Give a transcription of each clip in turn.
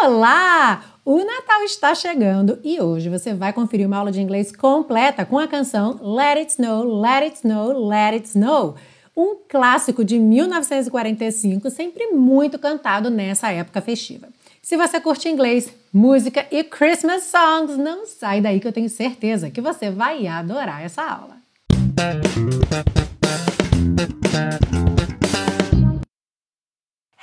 Olá! O Natal está chegando e hoje você vai conferir uma aula de inglês completa com a canção Let It Snow, Let It Snow, Let It Snow. Um clássico de 1945, sempre muito cantado nessa época festiva. Se você curte inglês, música e Christmas songs, não sai daí que eu tenho certeza que você vai adorar essa aula.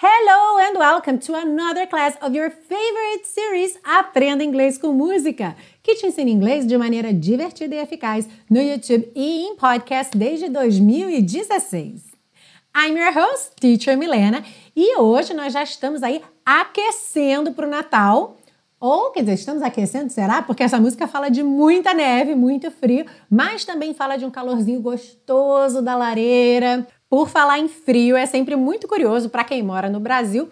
Hello and welcome to another class of your favorite series Aprenda Inglês com Música, que te ensina inglês de maneira divertida e eficaz no YouTube e em podcast desde 2016. I'm your host, Teacher Milena, e hoje nós já estamos aí aquecendo para o Natal. Ou, quer dizer, estamos aquecendo, será? Porque essa música fala de muita neve, muito frio, mas também fala de um calorzinho gostoso da lareira, por falar em frio, é sempre muito curioso para quem mora no Brasil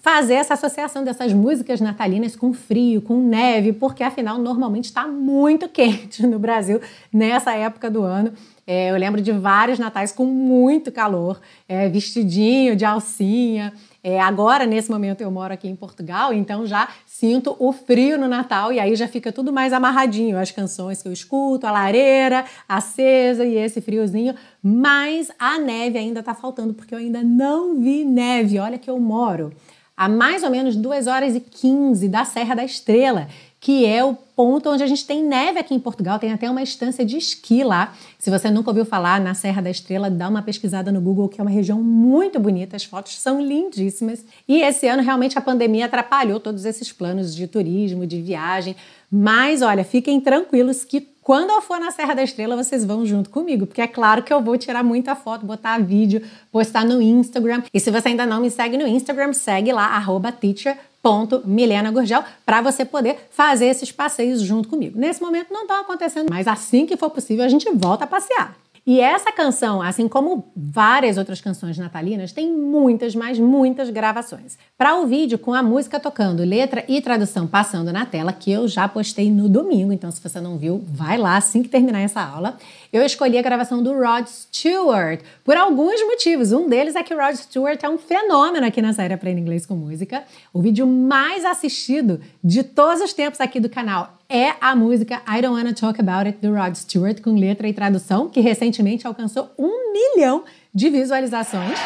fazer essa associação dessas músicas natalinas com frio, com neve, porque afinal normalmente está muito quente no Brasil nessa época do ano. É, eu lembro de vários natais com muito calor, é, vestidinho de alcinha. É, agora, nesse momento, eu moro aqui em Portugal, então já sinto o frio no Natal e aí já fica tudo mais amarradinho. As canções que eu escuto, a lareira acesa e esse friozinho. Mas a neve ainda está faltando, porque eu ainda não vi neve. Olha que eu moro a mais ou menos 2 horas e 15 da Serra da Estrela que é o ponto onde a gente tem neve aqui em Portugal, tem até uma estância de esqui lá. Se você nunca ouviu falar na Serra da Estrela, dá uma pesquisada no Google, que é uma região muito bonita, as fotos são lindíssimas. E esse ano realmente a pandemia atrapalhou todos esses planos de turismo, de viagem, mas olha, fiquem tranquilos que quando eu for na Serra da Estrela, vocês vão junto comigo, porque é claro que eu vou tirar muita foto, botar vídeo, postar no Instagram. E se você ainda não me segue no Instagram, segue lá, teacher ponto Milena Gurgel para você poder fazer esses passeios junto comigo. Nesse momento não estão acontecendo, mas assim que for possível a gente volta a passear. E essa canção, assim como várias outras canções natalinas, tem muitas, mas muitas gravações. Para o vídeo com a música tocando, letra e tradução passando na tela, que eu já postei no domingo, então se você não viu, vai lá assim que terminar essa aula. Eu escolhi a gravação do Rod Stewart por alguns motivos. Um deles é que o Rod Stewart é um fenômeno aqui na série Aprenda Inglês com Música. O vídeo mais assistido de todos os tempos aqui do canal é a música I Don't Wanna Talk About It do Rod Stewart com letra e tradução, que recentemente alcançou um milhão de visualizações.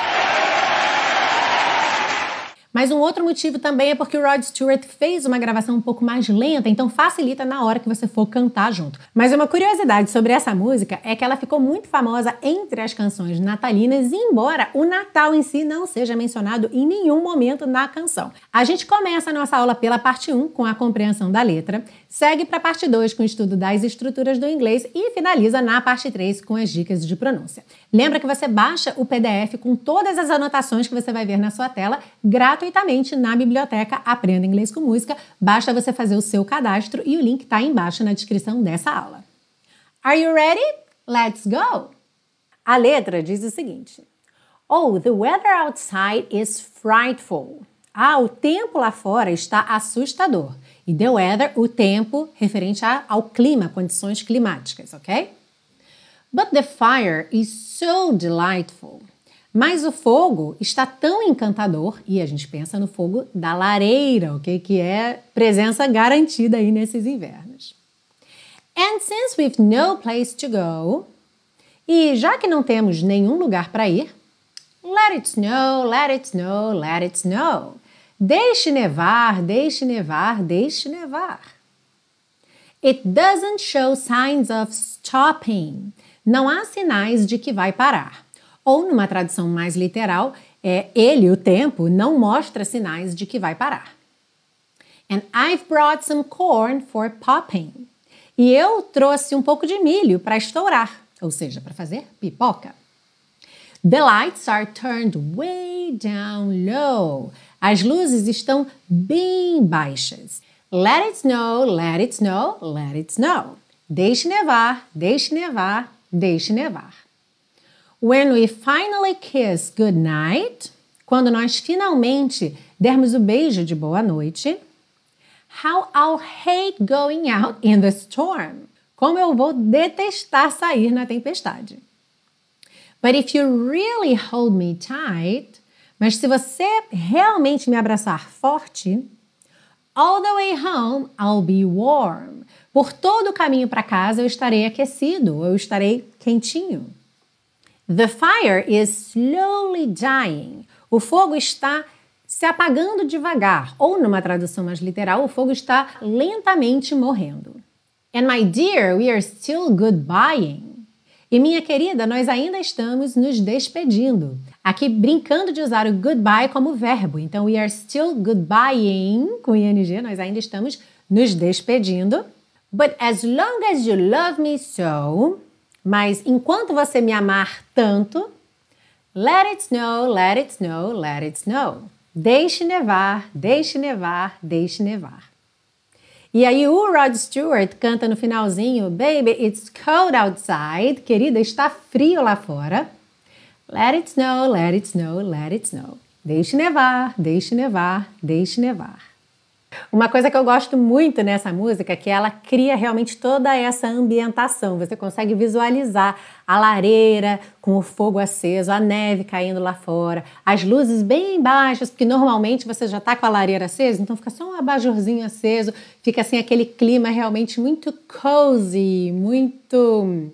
Mas um outro motivo também é porque o Rod Stewart fez uma gravação um pouco mais lenta, então facilita na hora que você for cantar junto. Mas uma curiosidade sobre essa música é que ela ficou muito famosa entre as canções natalinas, embora o Natal em si não seja mencionado em nenhum momento na canção. A gente começa a nossa aula pela parte 1 com a compreensão da letra, segue para a parte 2 com o estudo das estruturas do inglês e finaliza na parte 3 com as dicas de pronúncia. Lembra que você baixa o PDF com todas as anotações que você vai ver na sua tela gratuitamente na biblioteca Aprenda Inglês com Música. Basta você fazer o seu cadastro e o link está embaixo na descrição dessa aula. Are you ready? Let's go! A letra diz o seguinte: Oh, the weather outside is frightful. Ah, o tempo lá fora está assustador. E the weather, o tempo, referente ao clima, condições climáticas, ok? But the fire is so delightful. Mas o fogo está tão encantador, e a gente pensa no fogo da lareira, ok? Que é presença garantida aí nesses invernos. And since we've no place to go, e já que não temos nenhum lugar para ir, let it snow, let it snow, let it snow. Deixe nevar, deixe nevar, deixe nevar. It doesn't show signs of stopping não há sinais de que vai parar. Ou, numa tradução mais literal, é ele, o tempo, não mostra sinais de que vai parar. And I've brought some corn for popping. E eu trouxe um pouco de milho para estourar, ou seja, para fazer pipoca. The lights are turned way down low. As luzes estão bem baixas. Let it snow, let it snow, let it snow. Deixe nevar, deixe nevar, deixe nevar. When we finally kiss goodnight, quando nós finalmente dermos o beijo de boa noite. How I'll hate going out in the storm. Como eu vou detestar sair na tempestade. But if you really hold me tight, mas se você realmente me abraçar forte, All the way home, I'll be warm. Por todo o caminho para casa eu estarei aquecido, eu estarei quentinho. The fire is slowly dying. O fogo está se apagando devagar, ou numa tradução mais literal, o fogo está lentamente morrendo. And my dear, we are still goodbying. E minha querida, nós ainda estamos nos despedindo. Aqui brincando de usar o goodbye como verbo. Então, we are still goodbying com ing, nós ainda estamos nos despedindo. But as long as you love me so, mas enquanto você me amar tanto, let it snow, let it snow, let it snow. Deixe nevar, deixe nevar, deixe nevar. E aí o Rod Stewart canta no finalzinho, Baby, it's cold outside. Querida, está frio lá fora. Let it snow, let it snow, let it snow. Deixe nevar, deixe nevar, deixe nevar. Uma coisa que eu gosto muito nessa música é que ela cria realmente toda essa ambientação. Você consegue visualizar a lareira com o fogo aceso, a neve caindo lá fora, as luzes bem baixas, porque normalmente você já está com a lareira acesa, então fica só um abajurzinho aceso, fica assim aquele clima realmente muito cozy, muito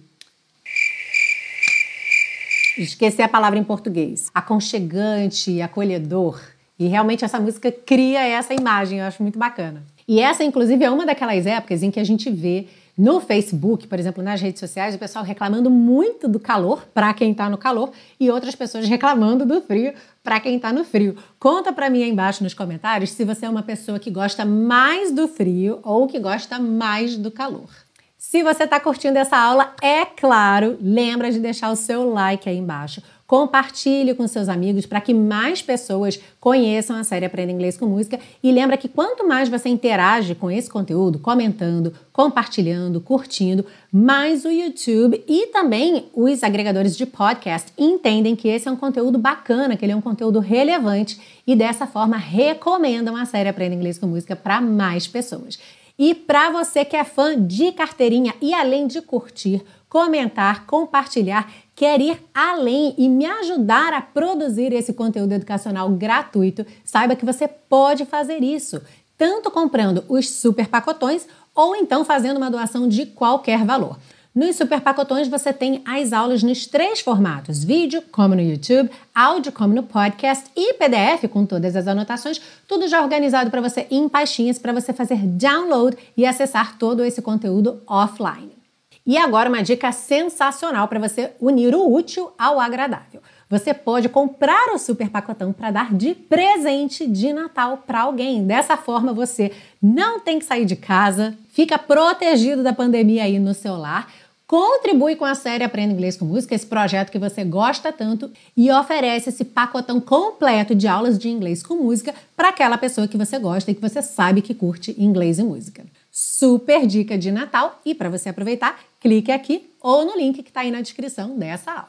esqueci a palavra em português, aconchegante, acolhedor. E realmente essa música cria essa imagem, eu acho muito bacana. E essa, inclusive, é uma daquelas épocas em que a gente vê no Facebook, por exemplo, nas redes sociais, o pessoal reclamando muito do calor para quem está no calor e outras pessoas reclamando do frio para quem está no frio. Conta para mim aí embaixo nos comentários se você é uma pessoa que gosta mais do frio ou que gosta mais do calor. Se você está curtindo essa aula, é claro, lembra de deixar o seu like aí embaixo. Compartilhe com seus amigos para que mais pessoas conheçam a série Aprenda Inglês com Música. E lembra que quanto mais você interage com esse conteúdo, comentando, compartilhando, curtindo, mais o YouTube e também os agregadores de podcast entendem que esse é um conteúdo bacana, que ele é um conteúdo relevante e dessa forma recomendam a série Aprenda Inglês com Música para mais pessoas. E para você que é fã de carteirinha e além de curtir, comentar, compartilhar, quer ir além e me ajudar a produzir esse conteúdo educacional gratuito, saiba que você pode fazer isso, tanto comprando os super pacotões ou então fazendo uma doação de qualquer valor. Nos super pacotões você tem as aulas nos três formatos: vídeo, como no YouTube, áudio, como no podcast e PDF com todas as anotações, tudo já organizado para você em pastinhas para você fazer download e acessar todo esse conteúdo offline. E agora uma dica sensacional para você unir o útil ao agradável. Você pode comprar o super pacotão para dar de presente de Natal para alguém. Dessa forma você não tem que sair de casa, fica protegido da pandemia aí no seu lar, contribui com a série Aprenda Inglês com Música, esse projeto que você gosta tanto, e oferece esse pacotão completo de aulas de inglês com música para aquela pessoa que você gosta e que você sabe que curte inglês e música. Super dica de Natal e para você aproveitar, clique aqui ou no link que está aí na descrição dessa aula.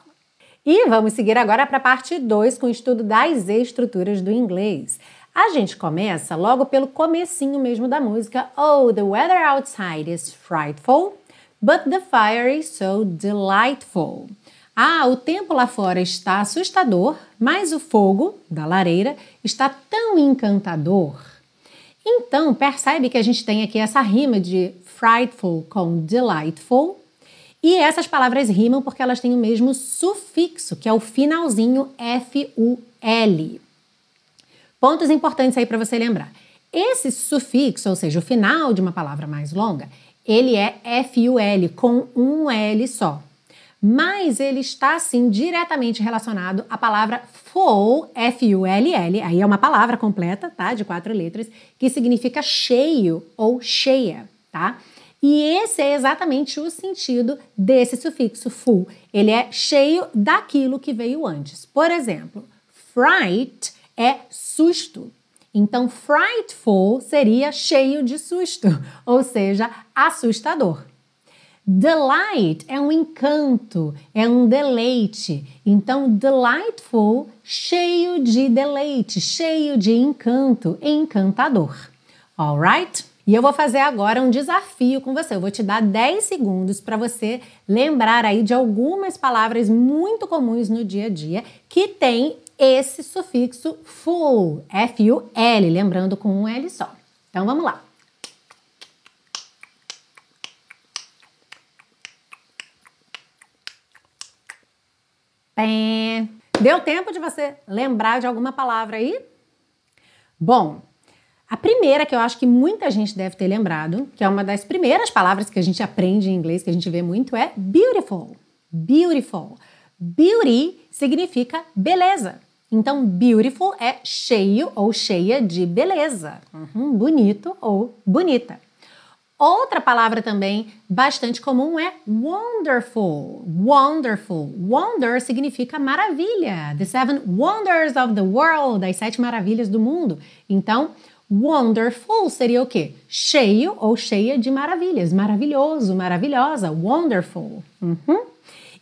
E vamos seguir agora para a parte 2 com o estudo das estruturas do inglês. A gente começa logo pelo comecinho mesmo da música Oh, the weather outside is frightful, but the fire is so delightful. Ah, o tempo lá fora está assustador, mas o fogo da lareira está tão encantador. Então, percebe que a gente tem aqui essa rima de frightful com delightful, e essas palavras rimam porque elas têm o mesmo sufixo, que é o finalzinho F-U-L. Pontos importantes aí para você lembrar. Esse sufixo, ou seja, o final de uma palavra mais longa, ele é F-U-L, com um L só. Mas ele está, assim, diretamente relacionado à palavra full, F-U-L-L, aí é uma palavra completa, tá? De quatro letras, que significa cheio ou cheia, tá? E esse é exatamente o sentido desse sufixo full. Ele é cheio daquilo que veio antes. Por exemplo, fright é susto. Então, frightful seria cheio de susto, ou seja, assustador. Delight é um encanto, é um deleite. Então, delightful, cheio de deleite, cheio de encanto, encantador. Alright? E eu vou fazer agora um desafio com você. Eu vou te dar 10 segundos para você lembrar aí de algumas palavras muito comuns no dia a dia que tem esse sufixo full, F-U-L, lembrando com um L só. Então vamos lá. Deu tempo de você lembrar de alguma palavra aí? Bom, a primeira que eu acho que muita gente deve ter lembrado, que é uma das primeiras palavras que a gente aprende em inglês, que a gente vê muito, é beautiful. Beautiful. Beauty significa beleza. Então, beautiful é cheio ou cheia de beleza. Uhum, bonito ou bonita. Outra palavra também bastante comum é wonderful. Wonderful. Wonder significa maravilha. The seven wonders of the world, as sete maravilhas do mundo. Então, wonderful seria o quê? Cheio ou cheia de maravilhas. Maravilhoso, maravilhosa. Wonderful. Uhum.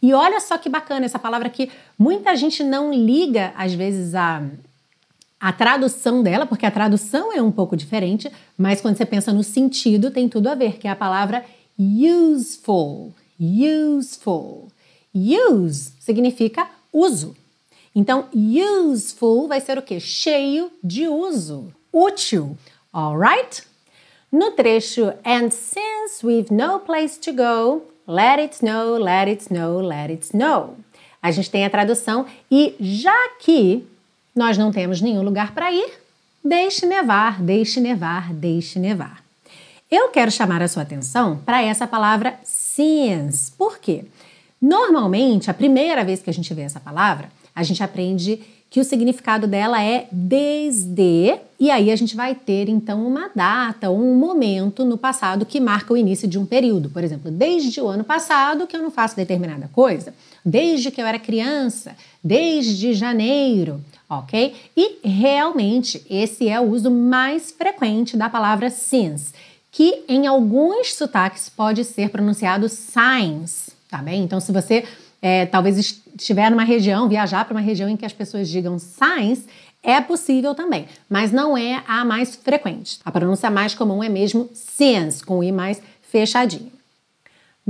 E olha só que bacana essa palavra que muita gente não liga às vezes a a tradução dela, porque a tradução é um pouco diferente, mas quando você pensa no sentido, tem tudo a ver, que é a palavra useful. Useful. Use significa uso. Então, useful vai ser o quê? Cheio de uso, útil. Alright? No trecho And since we've no place to go, let it snow, let it snow, let it snow. A gente tem a tradução e já que nós não temos nenhum lugar para ir, deixe nevar, deixe nevar, deixe nevar. Eu quero chamar a sua atenção para essa palavra since. Por quê? Normalmente, a primeira vez que a gente vê essa palavra, a gente aprende que o significado dela é desde, e aí a gente vai ter então uma data, um momento no passado que marca o início de um período. Por exemplo, desde o ano passado que eu não faço determinada coisa, desde que eu era criança, desde janeiro, ok? E realmente esse é o uso mais frequente da palavra since, que em alguns sotaques pode ser pronunciado signs, tá bem? Então, se você é, talvez estiver numa região, viajar para uma região em que as pessoas digam signs, é possível também, mas não é a mais frequente. A pronúncia mais comum é mesmo since, com o i mais fechadinho.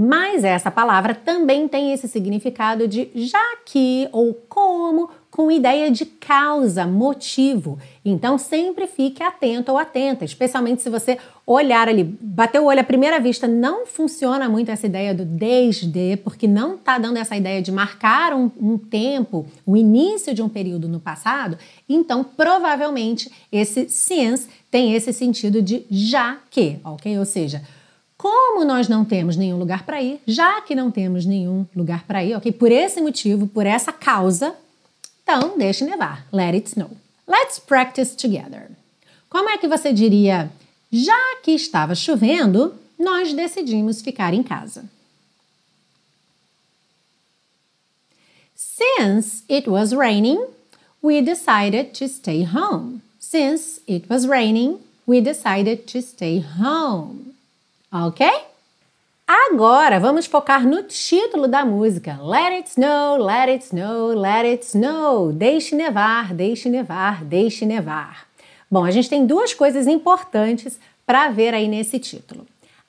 Mas essa palavra também tem esse significado de já que ou como com ideia de causa, motivo. Então sempre fique atento ou atenta, especialmente se você olhar ali, bater o olho à primeira vista, não funciona muito essa ideia do desde, porque não está dando essa ideia de marcar um, um tempo, o início de um período no passado. Então provavelmente esse since tem esse sentido de já que, ok? Ou seja, como nós não temos nenhum lugar para ir, já que não temos nenhum lugar para ir, ok? Por esse motivo, por essa causa, então, deixe nevar. Let it snow. Let's practice together. Como é que você diria? Já que estava chovendo, nós decidimos ficar em casa. Since it was raining, we decided to stay home. Since it was raining, we decided to stay home. Ok? Agora vamos focar no título da música. Let it snow, let it snow, let it snow. Deixe nevar, deixe nevar, deixe nevar. Bom, a gente tem duas coisas importantes para ver aí nesse título.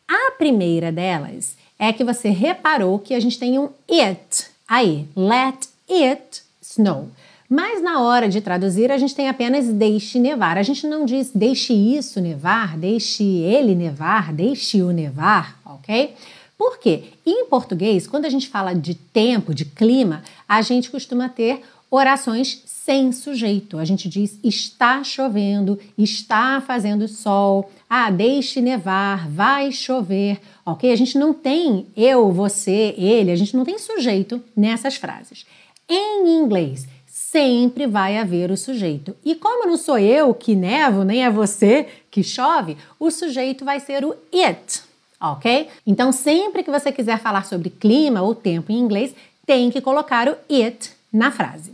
A primeira delas é que você reparou que a gente tem um it aí. Let it snow. Mas na hora de traduzir, a gente tem apenas deixe nevar. A gente não diz deixe isso nevar, deixe ele nevar, deixe-o nevar, ok? Por quê? Em português, quando a gente fala de tempo, de clima, a gente costuma ter orações sem sujeito. A gente diz está chovendo, está fazendo sol, ah, deixe nevar, vai chover, ok? A gente não tem eu, você, ele, a gente não tem sujeito nessas frases. Em inglês, sempre vai haver o sujeito. E como não sou eu que nevo, nem é você que chove, o sujeito vai ser o it, ok? Então, sempre que você quiser falar sobre clima ou tempo em inglês, tem que colocar o it na frase.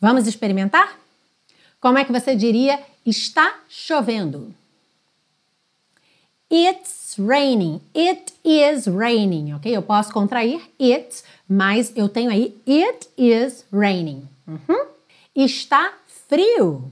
Vamos experimentar? Como é que você diria está chovendo? It's raining. It is raining, ok? Eu posso contrair it, mas eu tenho aí it is raining. Uhum. Está frio.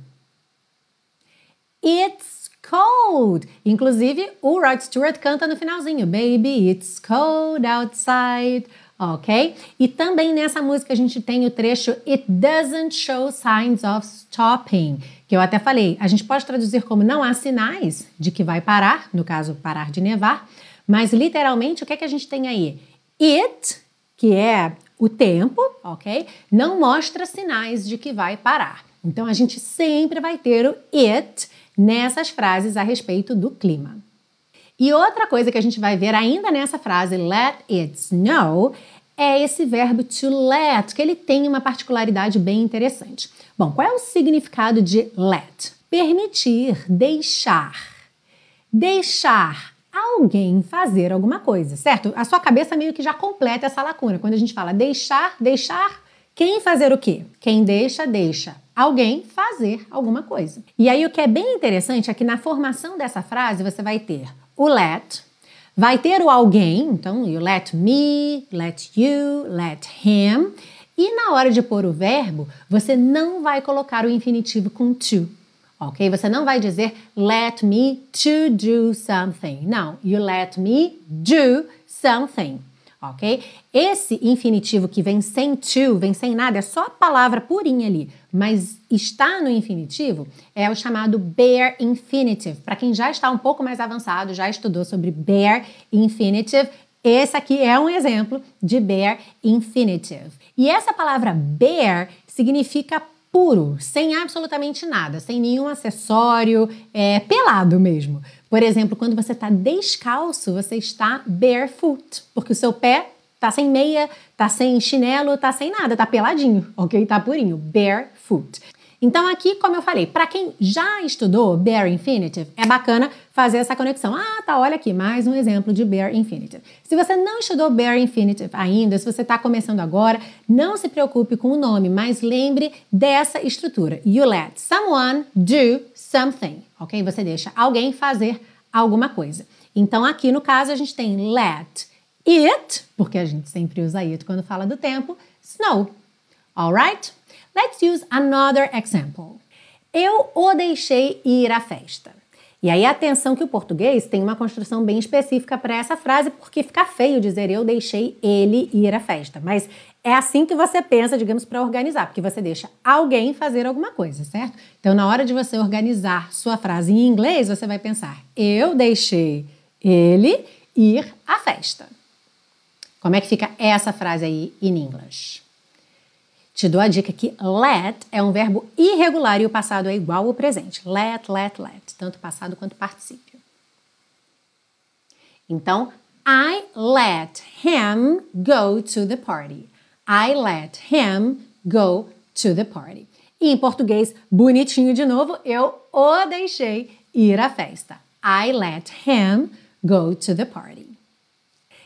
It's cold. Inclusive, o Rod Stewart canta no finalzinho: Baby, it's cold outside. ok? E também nessa música a gente tem o trecho It doesn't show signs of stopping, que eu até falei, a gente pode traduzir como não há sinais de que vai parar, no caso, parar de nevar, mas literalmente o que é que a gente tem aí? It, que é o tempo, ok? Não mostra sinais de que vai parar. Então a gente sempre vai ter o it nessas frases a respeito do clima. E outra coisa que a gente vai ver ainda nessa frase, let it snow, é esse verbo to let, que ele tem uma particularidade bem interessante. Bom, qual é o significado de let? Permitir, deixar. Deixar alguém fazer alguma coisa, certo? A sua cabeça meio que já completa essa lacuna. Quando a gente fala deixar, deixar, quem fazer o quê? Quem deixa, deixa alguém fazer alguma coisa. E aí o que é bem interessante é que na formação dessa frase você vai ter o let, vai ter o alguém, então you let me, let you, let him, e na hora de pôr o verbo, você não vai colocar o infinitivo com to. Ok? Você não vai dizer let me to do something. Não, you let me do something ok? Esse infinitivo que vem sem to, vem sem nada, é só a palavra purinha ali, mas está no infinitivo, é o chamado bare infinitive. Para quem já está um pouco mais avançado, já estudou sobre bare infinitive, esse aqui é um exemplo de bare infinitive. E essa palavra bare significa puro, sem absolutamente nada, sem nenhum acessório, é, pelado mesmo. Por exemplo, quando você está descalço, você está barefoot, porque o seu pé tá sem meia, tá sem chinelo, tá sem nada, tá peladinho, ok? Tá purinho, barefoot. Então aqui, como eu falei, para quem já estudou bare infinitive, é bacana fazer essa conexão. Ah, tá, olha aqui, mais um exemplo de bare infinitive. Se você não estudou bare infinitive ainda, se você está começando agora, não se preocupe com o nome, mas lembre dessa estrutura. You let someone do something, ok? Você deixa alguém fazer alguma coisa. Então aqui no caso a gente tem let it, porque a gente sempre usa it quando fala do tempo, snow. Alright? Let's use another example. Eu o deixei ir à festa. E aí atenção que o português tem uma construção bem específica para essa frase, porque fica feio dizer eu deixei ele ir à festa. Mas é assim que você pensa, digamos, para organizar, porque você deixa alguém fazer alguma coisa, certo? Então, na hora de você organizar sua frase em inglês, você vai pensar: eu deixei ele ir à festa. Como é que fica essa frase aí em inglês? Te dou a dica que let é um verbo irregular e o passado é igual ao presente. Let, let, let, tanto passado quanto particípio. Então, I let him go to the party. I let him go to the party. E em português, bonitinho de novo, eu o deixei ir à festa. I let him go to the party.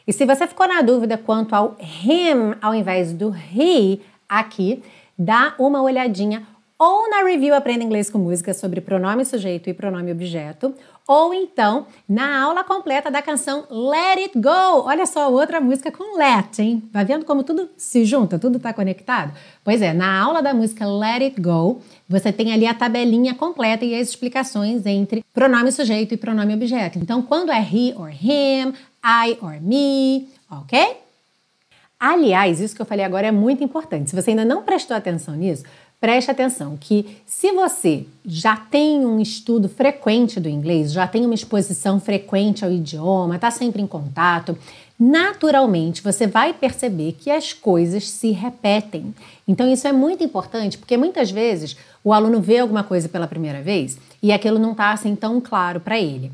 E se você ficou na dúvida quanto ao him ao invés do he, aqui, dá uma olhadinha ou na review Aprenda Inglês com Música sobre pronome sujeito e pronome objeto, ou então na aula completa da canção Let It Go. Olha só, outra música com let, hein? Vai vendo como tudo se junta, tudo está conectado? Pois é, na aula da música Let It Go, você tem ali a tabelinha completa e as explicações entre pronome sujeito e pronome objeto. Então, quando é he or him, I or me, ok? Aliás, isso que eu falei agora é muito importante. Se você ainda não prestou atenção nisso, preste atenção que se você já tem um estudo frequente do inglês, já tem uma exposição frequente ao idioma, está sempre em contato, naturalmente você vai perceber que as coisas se repetem. Então isso é muito importante porque muitas vezes o aluno vê alguma coisa pela primeira vez e aquilo não está assim tão claro para ele.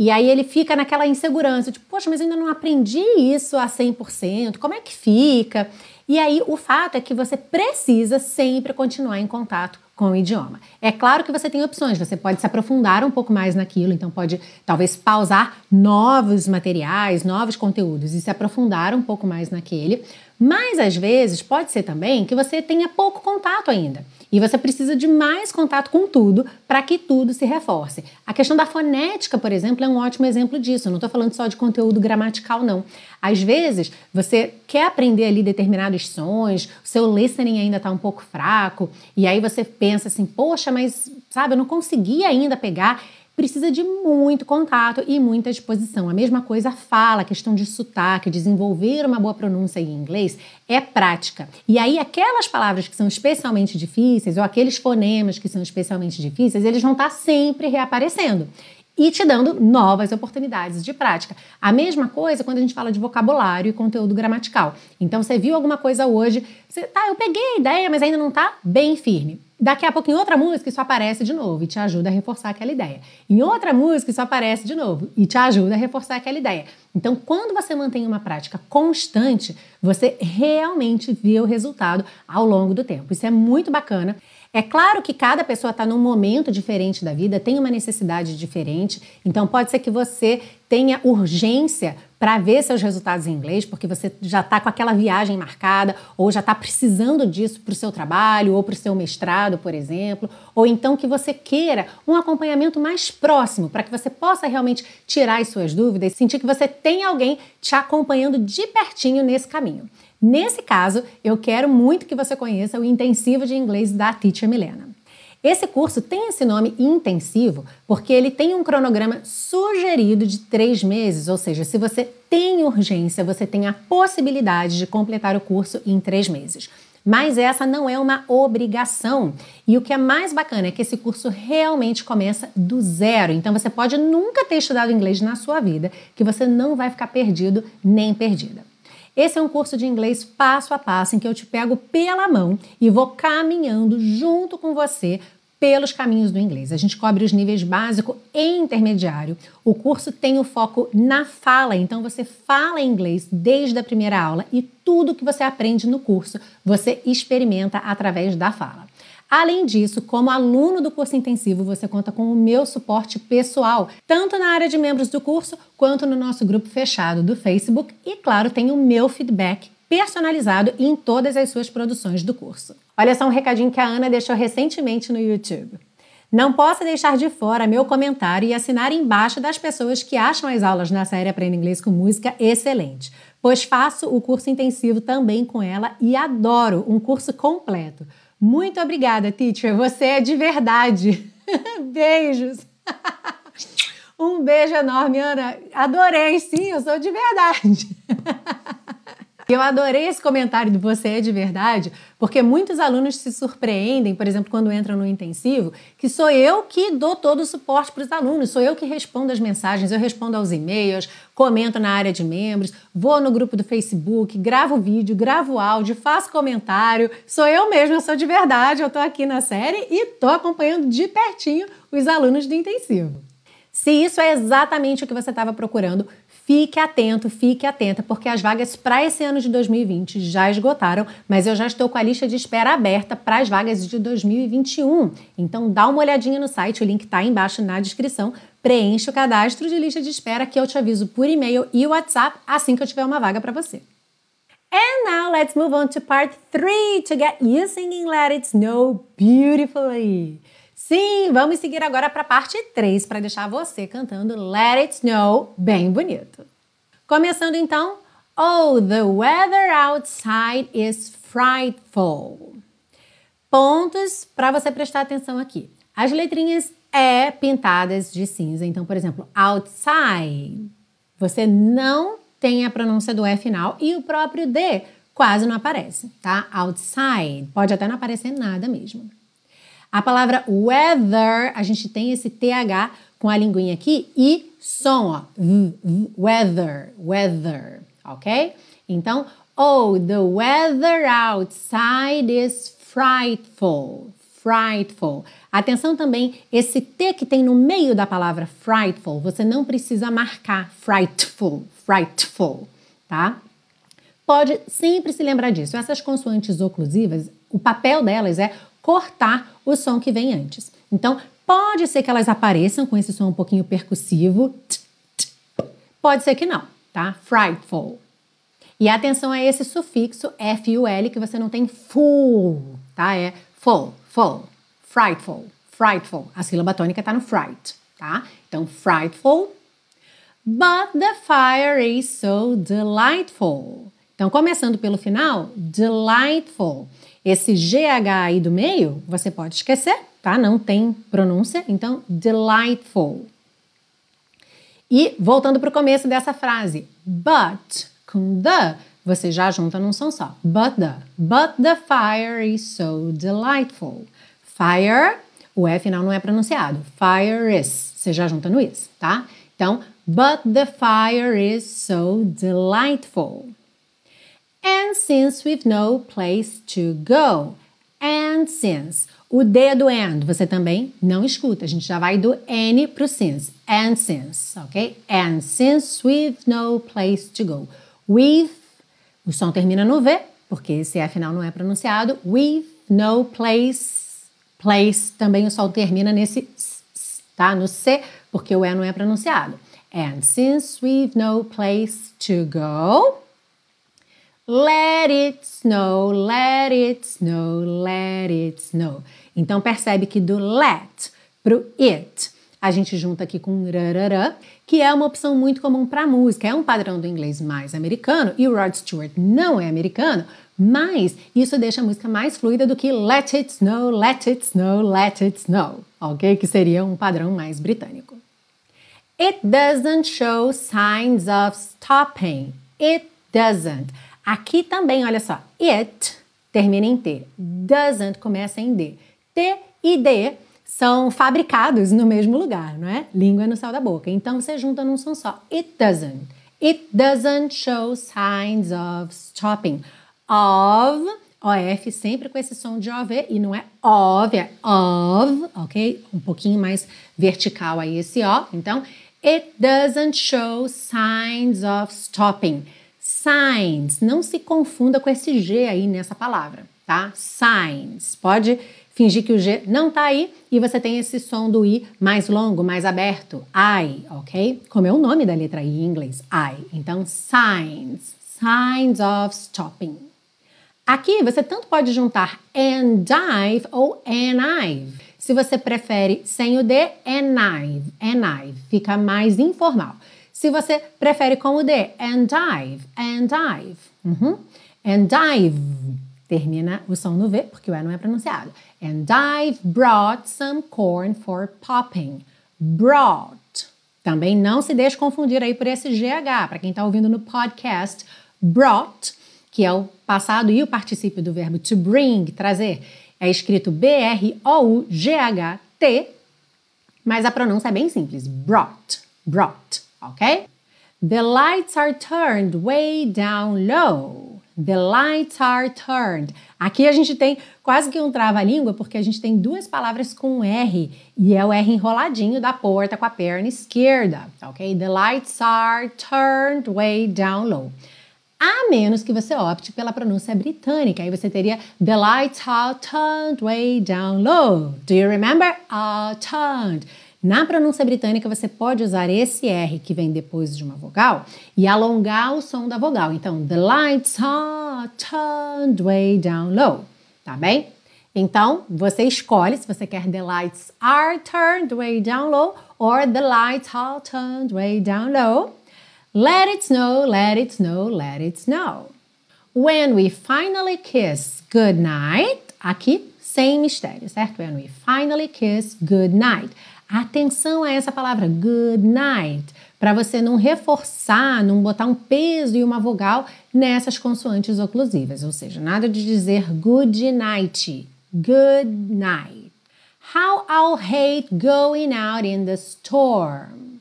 E aí ele fica naquela insegurança, tipo, poxa, mas ainda não aprendi isso a 100%, como é que fica? E aí o fato é que você precisa sempre continuar em contato com o idioma. É claro que você tem opções, você pode se aprofundar um pouco mais naquilo, então pode talvez pausar novos materiais, novos conteúdos e se aprofundar um pouco mais naquele, mas às vezes pode ser também que você tenha pouco contato ainda. E você precisa de mais contato com tudo para que tudo se reforce. A questão da fonética, por exemplo, é um ótimo exemplo disso. Eu não estou falando só de conteúdo gramatical, não. Às vezes, você quer aprender ali determinados sons, o seu listening ainda está um pouco fraco, e aí você pensa assim, poxa, mas sabe, eu não consegui ainda pegar precisa de muito contato e muita disposição. A mesma coisa fala, questão de sotaque, desenvolver uma boa pronúncia em inglês é prática. E aí aquelas palavras que são especialmente difíceis ou aqueles fonemas que são especialmente difíceis, eles vão estar sempre reaparecendo e te dando novas oportunidades de prática. A mesma coisa quando a gente fala de vocabulário e conteúdo gramatical. Então, você viu alguma coisa hoje, você, tá, eu peguei a ideia, mas ainda não está bem firme. Daqui a pouco, em outra música, isso aparece de novo e te ajuda a reforçar aquela ideia. Em outra música, isso aparece de novo e te ajuda a reforçar aquela ideia. Então, quando você mantém uma prática constante, você realmente vê o resultado ao longo do tempo. Isso é muito bacana. É claro que cada pessoa está num momento diferente da vida, tem uma necessidade diferente, então pode ser que você tenha urgência para ver seus resultados em inglês, porque você já está com aquela viagem marcada, ou já está precisando disso para o seu trabalho, ou para o seu mestrado, por exemplo, ou então que você queira um acompanhamento mais próximo, para que você possa realmente tirar as suas dúvidas, sentir que você tem alguém te acompanhando de pertinho nesse caminho. Nesse caso, eu quero muito que você conheça o intensivo de inglês da Teacher Milena. Esse curso tem esse nome intensivo porque ele tem um cronograma sugerido de três meses, ou seja, se você tem urgência, você tem a possibilidade de completar o curso em três meses. Mas essa não é uma obrigação. E o que é mais bacana é que esse curso realmente começa do zero. Então você pode nunca ter estudado inglês na sua vida, que você não vai ficar perdido nem perdida. Esse é um curso de inglês passo a passo em que eu te pego pela mão e vou caminhando junto com você pelos caminhos do inglês. A gente cobre os níveis básico e intermediário. O curso tem o foco na fala, então você fala inglês desde a primeira aula e tudo que você aprende no curso você experimenta através da fala. Além disso, como aluno do curso intensivo, você conta com o meu suporte pessoal, tanto na área de membros do curso quanto no nosso grupo fechado do Facebook e, claro, tem o meu feedback personalizado em todas as suas produções do curso. Olha só um recadinho que a Ana deixou recentemente no YouTube. Não posso deixar de fora meu comentário e assinar embaixo das pessoas que acham as aulas na série Aprenda Inglês com Música excelente, pois faço o curso intensivo também com ela e adoro um curso completo. Muito obrigada, teacher. Você é de verdade. Beijos. um beijo enorme, Ana. Adorei, sim, eu sou de verdade. Eu adorei esse comentário do você é de verdade, porque muitos alunos se surpreendem, por exemplo, quando entram no intensivo, que sou eu que dou todo o suporte para os alunos, sou eu que respondo as mensagens, eu respondo aos e-mails, comento na área de membros, vou no grupo do Facebook, gravo vídeo, gravo áudio, faço comentário, sou eu mesma, sou de verdade, eu estou aqui na série e estou acompanhando de pertinho os alunos do intensivo. Se isso é exatamente o que você estava procurando, Fique atento, fique atenta, porque as vagas para esse ano de 2020 já esgotaram, mas eu já estou com a lista de espera aberta para as vagas de 2021. Então dá uma olhadinha no site, o link está embaixo na descrição. Preencha o cadastro de lista de espera que eu te aviso por e-mail e WhatsApp assim que eu tiver uma vaga para você. And now let's move on to part 3 to get you singing Let It Snow beautifully. Sim, vamos seguir agora para a parte 3 para deixar você cantando Let It Snow bem bonito. Começando então, Oh, the weather outside is frightful. Pontos para você prestar atenção aqui. As letrinhas é pintadas de cinza. Então, por exemplo, outside. Você não tem a pronúncia do E final e o próprio D quase não aparece, tá? Outside. Pode até não aparecer nada mesmo. A palavra weather, a gente tem esse TH com a linguinha aqui e som, ó. Weather, weather, ok? Então, oh, the weather outside is frightful, frightful. Atenção também, esse T que tem no meio da palavra frightful, você não precisa marcar frightful, frightful, tá? Pode sempre se lembrar disso. Essas consoantes oclusivas, o papel delas é cortar o som que vem antes. Então, pode ser que elas apareçam com esse som um pouquinho percussivo, pode ser que não, tá? Frightful. E atenção a esse sufixo FUL que você não tem full, tá? É full, full, frightful, frightful. A sílaba tônica está no fright, tá? Então, frightful. But the fire is so delightful. Então, começando pelo final, delightful. Esse GH aí do meio, você pode esquecer, tá? Não tem pronúncia, então delightful. E voltando para o começo dessa frase, but com the você já junta num som só. But the, but the fire is so delightful. Fire, o E final não é pronunciado. Fire is, você já junta no is, tá? Então, but the fire is so delightful. And since we've no place to go. And since. O D do and você também não escuta. A gente já vai do N pro since. And since, ok? And since we've no place to go. We've, o som termina no V, porque esse F final não é pronunciado. We've no place. Place também o som termina nesse s, tá? No C, porque o E não é pronunciado. And since we've no place to go. Let it snow, let it snow, let it snow. Então percebe que do let pro it a gente junta aqui com rarará, que é uma opção muito comum para música. É um padrão do inglês mais americano e o Rod Stewart não é americano, mas isso deixa a música mais fluida do que let it snow, let it snow, let it snow, ok? Que seria um padrão mais britânico. It doesn't show signs of stopping. It doesn't. Aqui também, olha só, it termina em T, doesn't começa em D. T e D são fabricados no mesmo lugar, não é? Língua no céu da boca. Então você junta num som só. It doesn't. It doesn't show signs of stopping. Of, OF, sempre com esse som de OV, e não é of, é of, ok? Um pouquinho mais vertical aí esse O. Então, it doesn't show signs of stopping. Signs, não se confunda com esse G aí nessa palavra, tá? Signs, pode fingir que o G não tá aí e você tem esse som do I mais longo, mais aberto, I, ok? Como é o nome da letra I em inglês, I. Então, signs, signs of stopping. Aqui você tanto pode juntar and dive ou and I've. Se você prefere sem o D, and I've, and I've, fica mais informal. Se você prefere com o D, and dive, and dive. Uhum. And dive. Termina o som no V, porque o E não é pronunciado. And I've brought some corn for popping. Brought. Também não se deixe confundir aí por esse GH. Para quem está ouvindo no podcast, brought, que é o passado e o particípio do verbo to bring, trazer, é escrito B-R-O-U-G-H-T, mas a pronúncia é bem simples. Brought. Brought ok? The lights are turned way down low. The lights are turned. Aqui a gente tem quase que um trava-língua, porque a gente tem duas palavras com R, e é o R enroladinho da porta com a perna esquerda, ok? The lights are turned way down low. A menos que você opte pela pronúncia britânica, aí você teria The lights are turned way down low. Do you remember? Are turned. Na pronúncia britânica, você pode usar esse R que vem depois de uma vogal e alongar o som da vogal. Então, the lights are turned way down low, tá bem? Então, você escolhe se você quer the lights are turned way down low or the lights are turned way down low. Let it snow, let it snow, let it snow. When we finally kiss good night, aqui sem mistério, certo? When we finally kiss good night. Atenção a essa palavra good night, para você não reforçar, não botar um peso e uma vogal nessas consoantes oclusivas, ou seja, nada de dizer good night, good night. How I'll hate going out in the storm.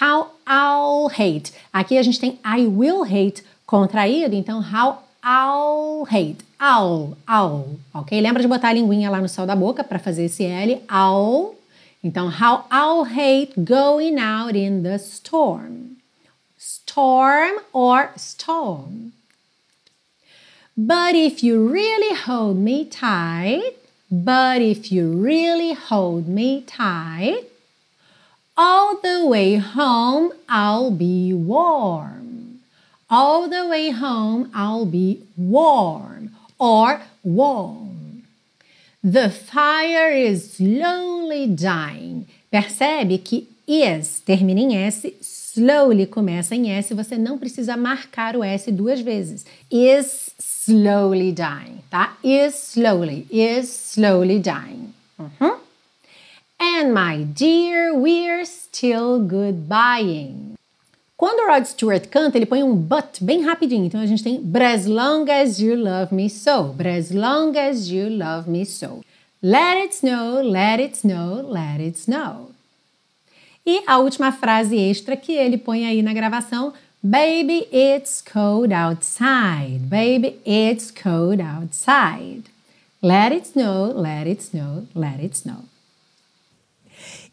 How I'll hate. Aqui a gente tem I will hate contraído, então how I'll hate. I'll, I'll, ok? Lembra de botar a linguinha lá no céu da boca para fazer esse L. I'll então, how I'll hate going out in the storm. Storm or storm. But if you really hold me tight, but if you really hold me tight, all the way home I'll be warm. All the way home I'll be warm or warm. The fire is slowly dying. Percebe que is termina em S, slowly começa em S, você não precisa marcar o S duas vezes. Is slowly dying, tá? Is slowly, is slowly dying. Uhum. And my dear, we're still goodbying. Quando o Rod Stewart canta, ele põe um but bem rapidinho. Então a gente tem as long as you love me so. As long as you love me so. Let it snow, let it snow, let it snow. E a última frase extra que ele põe aí na gravação: Baby, it's cold outside. Baby, it's cold outside. Let it snow, let it snow, let it snow.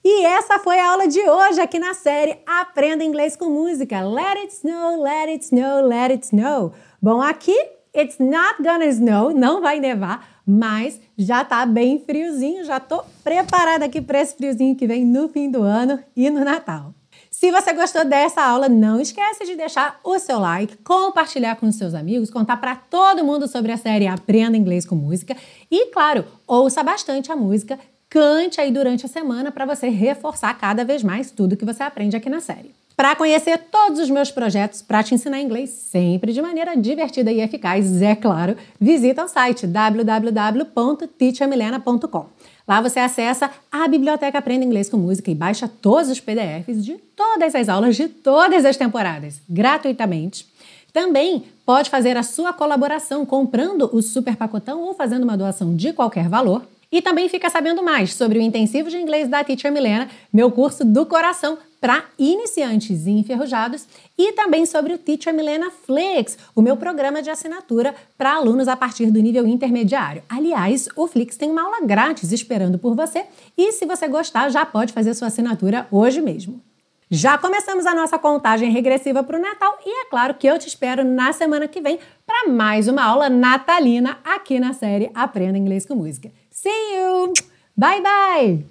E essa foi a aula de hoje aqui na série Aprenda Inglês com Música. Let it snow, let it snow, let it snow. Bom, aqui it's not gonna snow, não vai nevar, mas já tá bem friozinho, já tô preparada aqui para esse friozinho que vem no fim do ano e no Natal. Se você gostou dessa aula, não esquece de deixar o seu like, compartilhar com seus amigos, contar para todo mundo sobre a série Aprenda Inglês com Música e, claro, ouça bastante a música, cante aí durante a semana para você reforçar cada vez mais tudo que você aprende aqui na série. Para conhecer todos os meus projetos para te ensinar inglês sempre de maneira divertida e eficaz, é claro, visita o site www.teachermilena.com. Lá você acessa a biblioteca Aprenda Inglês com Música e baixa todos os PDFs de todas as aulas de todas as temporadas, gratuitamente. Também pode fazer a sua colaboração comprando o super pacotão ou fazendo uma doação de qualquer valor. E também fica sabendo mais sobre o intensivo de inglês da Teacher Milena, meu curso do coração para iniciantes e enferrujados, e também sobre o Teacher Milena Flix, o meu programa de assinatura para alunos a partir do nível intermediário. Aliás, o Flix tem uma aula grátis esperando por você, e se você gostar, já pode fazer sua assinatura hoje mesmo. Já começamos a nossa contagem regressiva para o Natal e é claro que eu te espero na semana que vem para mais uma aula natalina aqui na série Aprenda Inglês com Música. See you! Bye bye!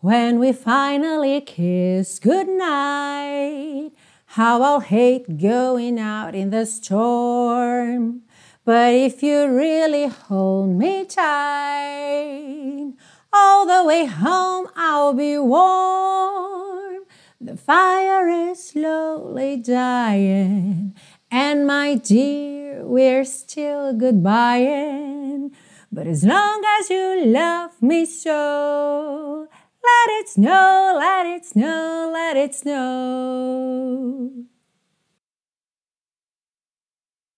When we finally kiss goodnight, how I'll hate going out in the storm. But if you really hold me tight, all the way home I'll be warm. The fire is slowly dying, and my dear, we're still goodbying. But as long as you love me so, let it snow, let it snow, let it snow.